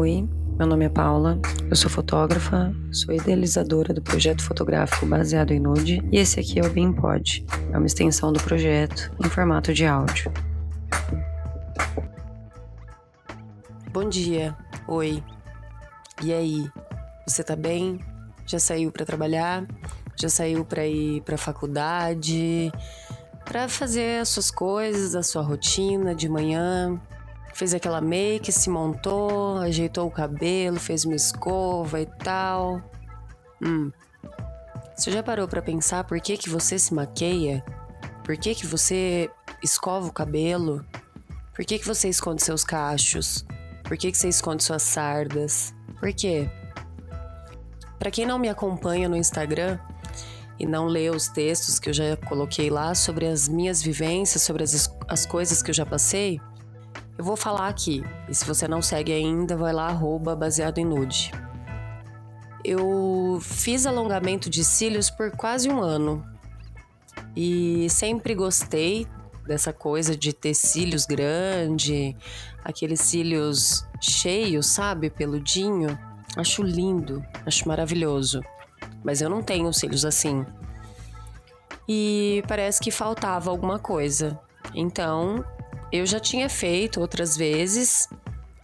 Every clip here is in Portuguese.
Oi, meu nome é Paula, eu sou fotógrafa, sou idealizadora do projeto fotográfico baseado em nude e esse aqui é o BeamPod, é uma extensão do projeto em formato de áudio. Bom dia, oi. E aí, você tá bem? Já saiu para trabalhar? Já saiu para ir para faculdade? Para fazer as suas coisas, a sua rotina de manhã? Fez aquela make, se montou, ajeitou o cabelo, fez uma escova e tal. Hum. Você já parou para pensar por que que você se maqueia? Por que que você escova o cabelo? Por que que você esconde seus cachos? Por que que você esconde suas sardas? Por quê? Para quem não me acompanha no Instagram e não lê os textos que eu já coloquei lá sobre as minhas vivências, sobre as, as coisas que eu já passei, eu vou falar aqui, e se você não segue ainda, vai lá, arroba baseado em nude. Eu fiz alongamento de cílios por quase um ano. E sempre gostei dessa coisa de ter cílios grande, aqueles cílios cheios, sabe, peludinho. Acho lindo, acho maravilhoso. Mas eu não tenho cílios assim. E parece que faltava alguma coisa. Então, eu já tinha feito outras vezes.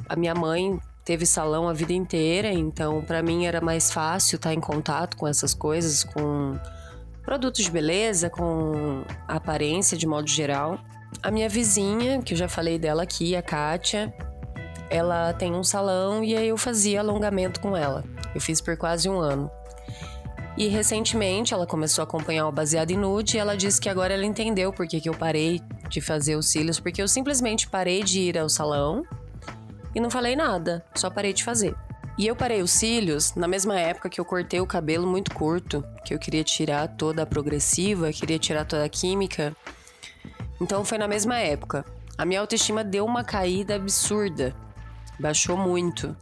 A minha mãe teve salão a vida inteira, então para mim era mais fácil estar em contato com essas coisas, com produtos de beleza, com aparência de modo geral. A minha vizinha, que eu já falei dela aqui, a Kátia, ela tem um salão e aí eu fazia alongamento com ela. Eu fiz por quase um ano. E recentemente ela começou a acompanhar o Baseado em Nude e ela disse que agora ela entendeu por que, que eu parei de fazer os cílios, porque eu simplesmente parei de ir ao salão e não falei nada, só parei de fazer. E eu parei os cílios na mesma época que eu cortei o cabelo muito curto, que eu queria tirar toda a progressiva, queria tirar toda a química. Então foi na mesma época. A minha autoestima deu uma caída absurda, baixou muito.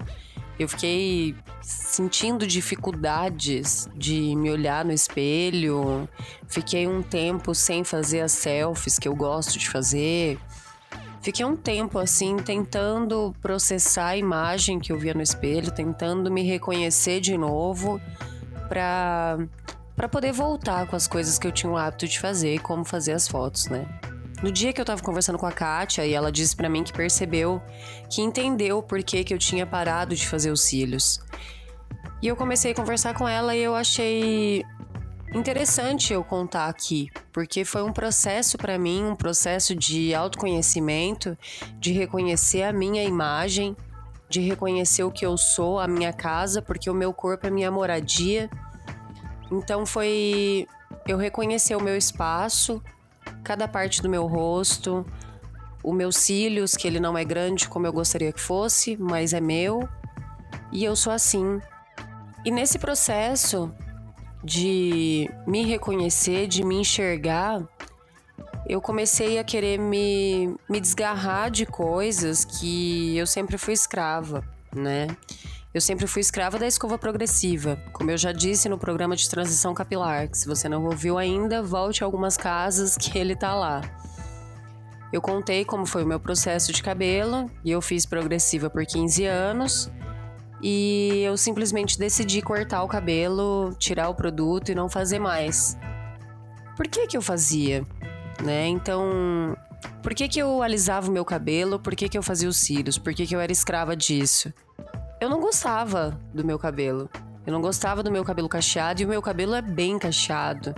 Eu fiquei sentindo dificuldades de me olhar no espelho. Fiquei um tempo sem fazer as selfies que eu gosto de fazer. Fiquei um tempo assim tentando processar a imagem que eu via no espelho, tentando me reconhecer de novo para para poder voltar com as coisas que eu tinha o hábito de fazer, como fazer as fotos, né? No dia que eu tava conversando com a Kátia e ela disse para mim que percebeu, que entendeu por que, que eu tinha parado de fazer os cílios. E eu comecei a conversar com ela e eu achei interessante eu contar aqui, porque foi um processo para mim, um processo de autoconhecimento, de reconhecer a minha imagem, de reconhecer o que eu sou, a minha casa, porque o meu corpo é minha moradia. Então foi eu reconhecer o meu espaço, cada parte do meu rosto, o meus cílios, que ele não é grande como eu gostaria que fosse, mas é meu. E eu sou assim. E nesse processo de me reconhecer, de me enxergar, eu comecei a querer me, me desgarrar de coisas que eu sempre fui escrava, né? Eu sempre fui escrava da escova progressiva, como eu já disse no programa de transição capilar, que se você não ouviu ainda, volte a algumas casas que ele tá lá. Eu contei como foi o meu processo de cabelo e eu fiz progressiva por 15 anos. E eu simplesmente decidi cortar o cabelo, tirar o produto e não fazer mais. Por que que eu fazia? Né? Então, por que que eu alisava o meu cabelo? Por que que eu fazia os cílios? Por que que eu era escrava disso? Eu não gostava do meu cabelo. Eu não gostava do meu cabelo cacheado e o meu cabelo é bem cacheado.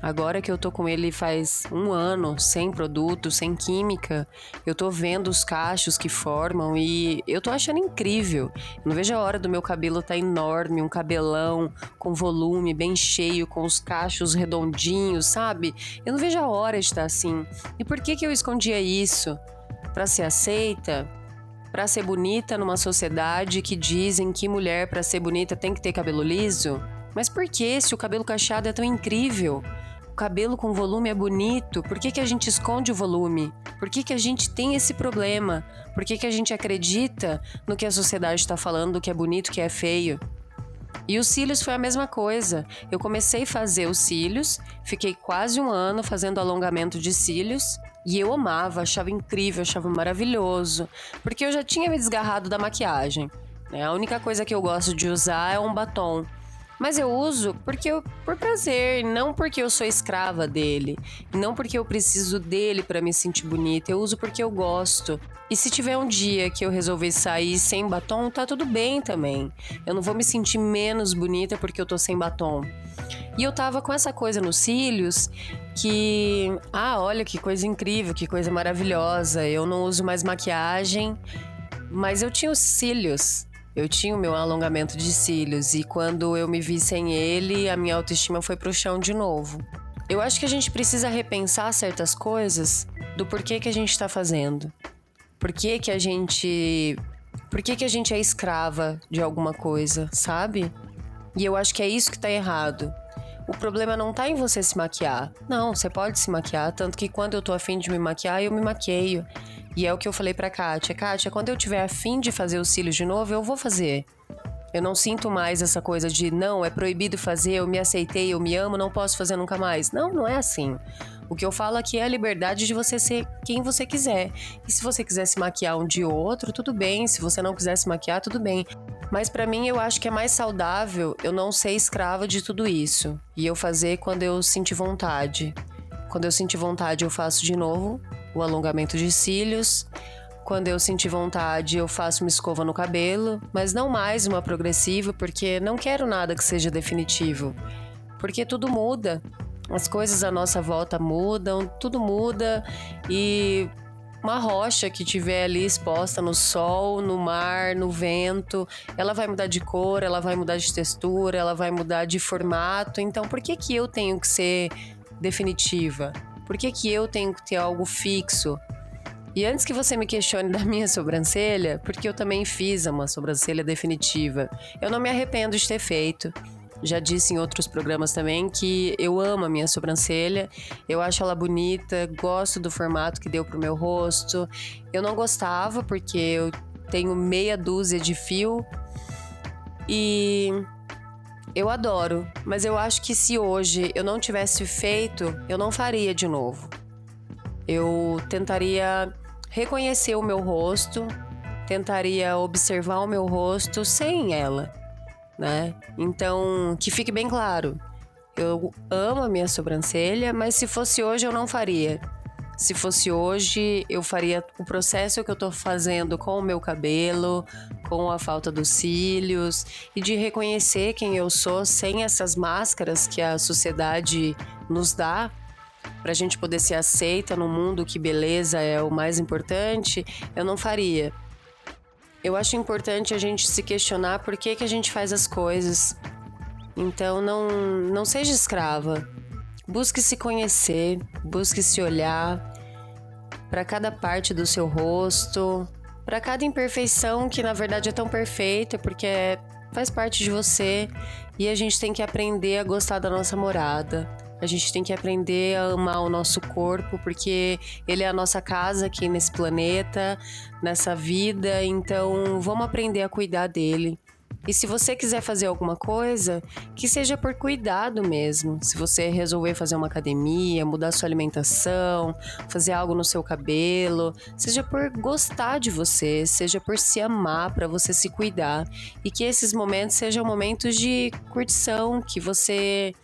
Agora que eu tô com ele faz um ano, sem produto, sem química, eu tô vendo os cachos que formam e eu tô achando incrível. Eu não vejo a hora do meu cabelo tá enorme, um cabelão com volume bem cheio, com os cachos redondinhos, sabe? Eu não vejo a hora de estar assim. E por que que eu escondia isso? Para ser aceita? Para ser bonita numa sociedade que dizem que mulher para ser bonita tem que ter cabelo liso? Mas por que se o cabelo cacheado é tão incrível? O cabelo com volume é bonito, por que, que a gente esconde o volume? Por que, que a gente tem esse problema? Por que, que a gente acredita no que a sociedade está falando, que é bonito, que é feio? E os cílios foi a mesma coisa. Eu comecei a fazer os cílios, fiquei quase um ano fazendo alongamento de cílios e eu amava, achava incrível, achava maravilhoso, porque eu já tinha me desgarrado da maquiagem. Né? A única coisa que eu gosto de usar é um batom. Mas eu uso porque eu, por prazer, não porque eu sou escrava dele, não porque eu preciso dele para me sentir bonita. Eu uso porque eu gosto. E se tiver um dia que eu resolver sair sem batom, tá tudo bem também. Eu não vou me sentir menos bonita porque eu tô sem batom. E eu tava com essa coisa nos cílios que, ah, olha que coisa incrível, que coisa maravilhosa. Eu não uso mais maquiagem, mas eu tinha os cílios eu tinha o meu alongamento de cílios e quando eu me vi sem ele, a minha autoestima foi pro chão de novo. Eu acho que a gente precisa repensar certas coisas do porquê que a gente está fazendo. Por que, que a gente. Por que, que a gente é escrava de alguma coisa, sabe? E eu acho que é isso que tá errado. O problema não tá em você se maquiar. Não, você pode se maquiar, tanto que quando eu tô afim de me maquiar, eu me maqueio. E é o que eu falei pra Kátia. Kátia, quando eu tiver afim de fazer os cílios de novo, eu vou fazer. Eu não sinto mais essa coisa de não, é proibido fazer, eu me aceitei, eu me amo, não posso fazer nunca mais. Não, não é assim. O que eu falo aqui é a liberdade de você ser quem você quiser. E se você quiser se maquiar um ou outro, tudo bem. Se você não quiser se maquiar, tudo bem. Mas para mim eu acho que é mais saudável eu não ser escrava de tudo isso e eu fazer quando eu sentir vontade. Quando eu sentir vontade, eu faço de novo o alongamento de cílios. Quando eu sentir vontade, eu faço uma escova no cabelo, mas não mais uma progressiva, porque não quero nada que seja definitivo. Porque tudo muda. As coisas à nossa volta mudam, tudo muda e uma rocha que tiver ali exposta no sol, no mar, no vento, ela vai mudar de cor, ela vai mudar de textura, ela vai mudar de formato. Então, por que que eu tenho que ser definitiva? Por que, que eu tenho que ter algo fixo? E antes que você me questione da minha sobrancelha, porque eu também fiz uma sobrancelha definitiva, eu não me arrependo de ter feito. Já disse em outros programas também que eu amo a minha sobrancelha, eu acho ela bonita, gosto do formato que deu pro meu rosto. Eu não gostava porque eu tenho meia dúzia de fio e eu adoro, mas eu acho que se hoje eu não tivesse feito, eu não faria de novo. Eu tentaria reconhecer o meu rosto, tentaria observar o meu rosto sem ela, né? Então, que fique bem claro. Eu amo a minha sobrancelha, mas se fosse hoje eu não faria. Se fosse hoje, eu faria o processo que eu tô fazendo com o meu cabelo, com a falta dos cílios e de reconhecer quem eu sou sem essas máscaras que a sociedade nos dá para a gente poder ser aceita no mundo que beleza é o mais importante, eu não faria. Eu acho importante a gente se questionar por que, que a gente faz as coisas. Então não, não seja escrava. Busque se conhecer, busque se olhar para cada parte do seu rosto, para cada imperfeição que na verdade é tão perfeita, porque é, faz parte de você e a gente tem que aprender a gostar da nossa morada. A gente tem que aprender a amar o nosso corpo, porque ele é a nossa casa aqui nesse planeta, nessa vida. Então, vamos aprender a cuidar dele. E se você quiser fazer alguma coisa, que seja por cuidado mesmo. Se você resolver fazer uma academia, mudar sua alimentação, fazer algo no seu cabelo, seja por gostar de você, seja por se amar, para você se cuidar. E que esses momentos sejam momentos de curtição, que você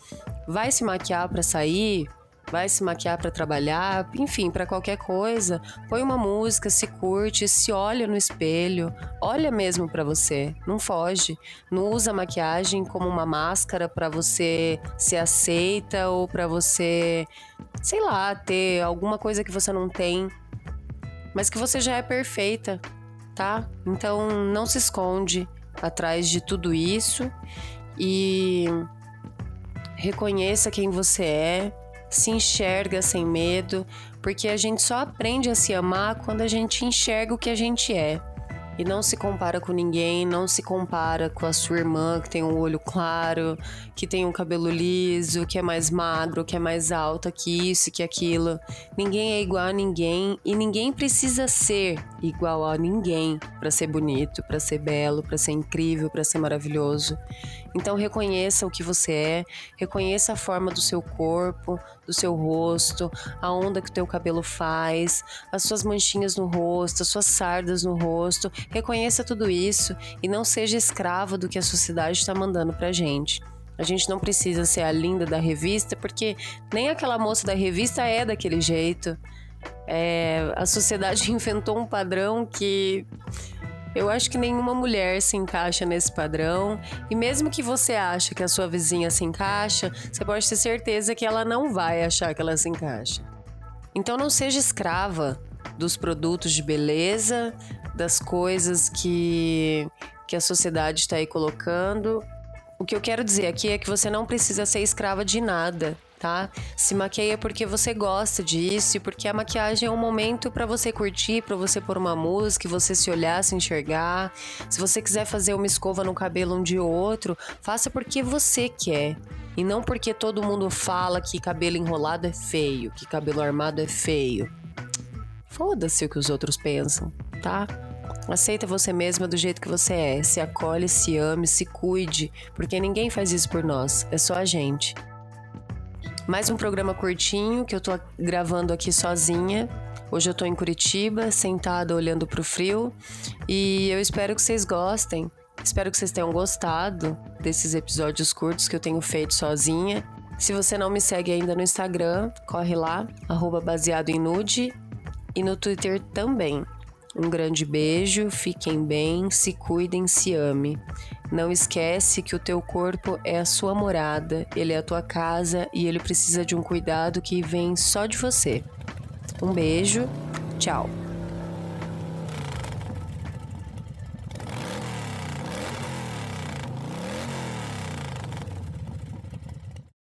vai se maquiar para sair, vai se maquiar para trabalhar, enfim, para qualquer coisa, põe uma música, se curte, se olha no espelho, olha mesmo para você, não foge, não usa maquiagem como uma máscara para você ser aceita ou para você, sei lá, ter alguma coisa que você não tem, mas que você já é perfeita, tá? Então não se esconde atrás de tudo isso e reconheça quem você é se enxerga sem medo, porque a gente só aprende a se amar quando a gente enxerga o que a gente é. E não se compara com ninguém, não se compara com a sua irmã que tem um olho claro, que tem um cabelo liso, que é mais magro, que é mais alta que isso, que aquilo. Ninguém é igual a ninguém e ninguém precisa ser igual a ninguém para ser bonito, para ser belo, para ser incrível, para ser maravilhoso. Então reconheça o que você é, reconheça a forma do seu corpo, do seu rosto, a onda que o teu cabelo faz, as suas manchinhas no rosto, as suas sardas no rosto. Reconheça tudo isso e não seja escravo do que a sociedade está mandando pra gente. A gente não precisa ser a linda da revista, porque nem aquela moça da revista é daquele jeito. É, a sociedade inventou um padrão que eu acho que nenhuma mulher se encaixa nesse padrão. E mesmo que você ache que a sua vizinha se encaixa, você pode ter certeza que ela não vai achar que ela se encaixa. Então não seja escrava dos produtos de beleza, das coisas que, que a sociedade está aí colocando. O que eu quero dizer aqui é que você não precisa ser escrava de nada tá? Se maqueia porque você gosta disso, porque a maquiagem é um momento para você curtir, para você pôr uma música, você se olhar, se enxergar. Se você quiser fazer uma escova no cabelo um de outro, faça porque você quer. E não porque todo mundo fala que cabelo enrolado é feio, que cabelo armado é feio. Foda-se o que os outros pensam, tá? Aceita você mesma do jeito que você é, se acolhe, se ame, se cuide, porque ninguém faz isso por nós, é só a gente. Mais um programa curtinho que eu tô gravando aqui sozinha. Hoje eu tô em Curitiba, sentada olhando pro frio, e eu espero que vocês gostem. Espero que vocês tenham gostado desses episódios curtos que eu tenho feito sozinha. Se você não me segue ainda no Instagram, corre lá, arroba baseado em nude, e no Twitter também. Um grande beijo, fiquem bem, se cuidem, se ame. Não esquece que o teu corpo é a sua morada, ele é a tua casa e ele precisa de um cuidado que vem só de você. Um beijo, tchau.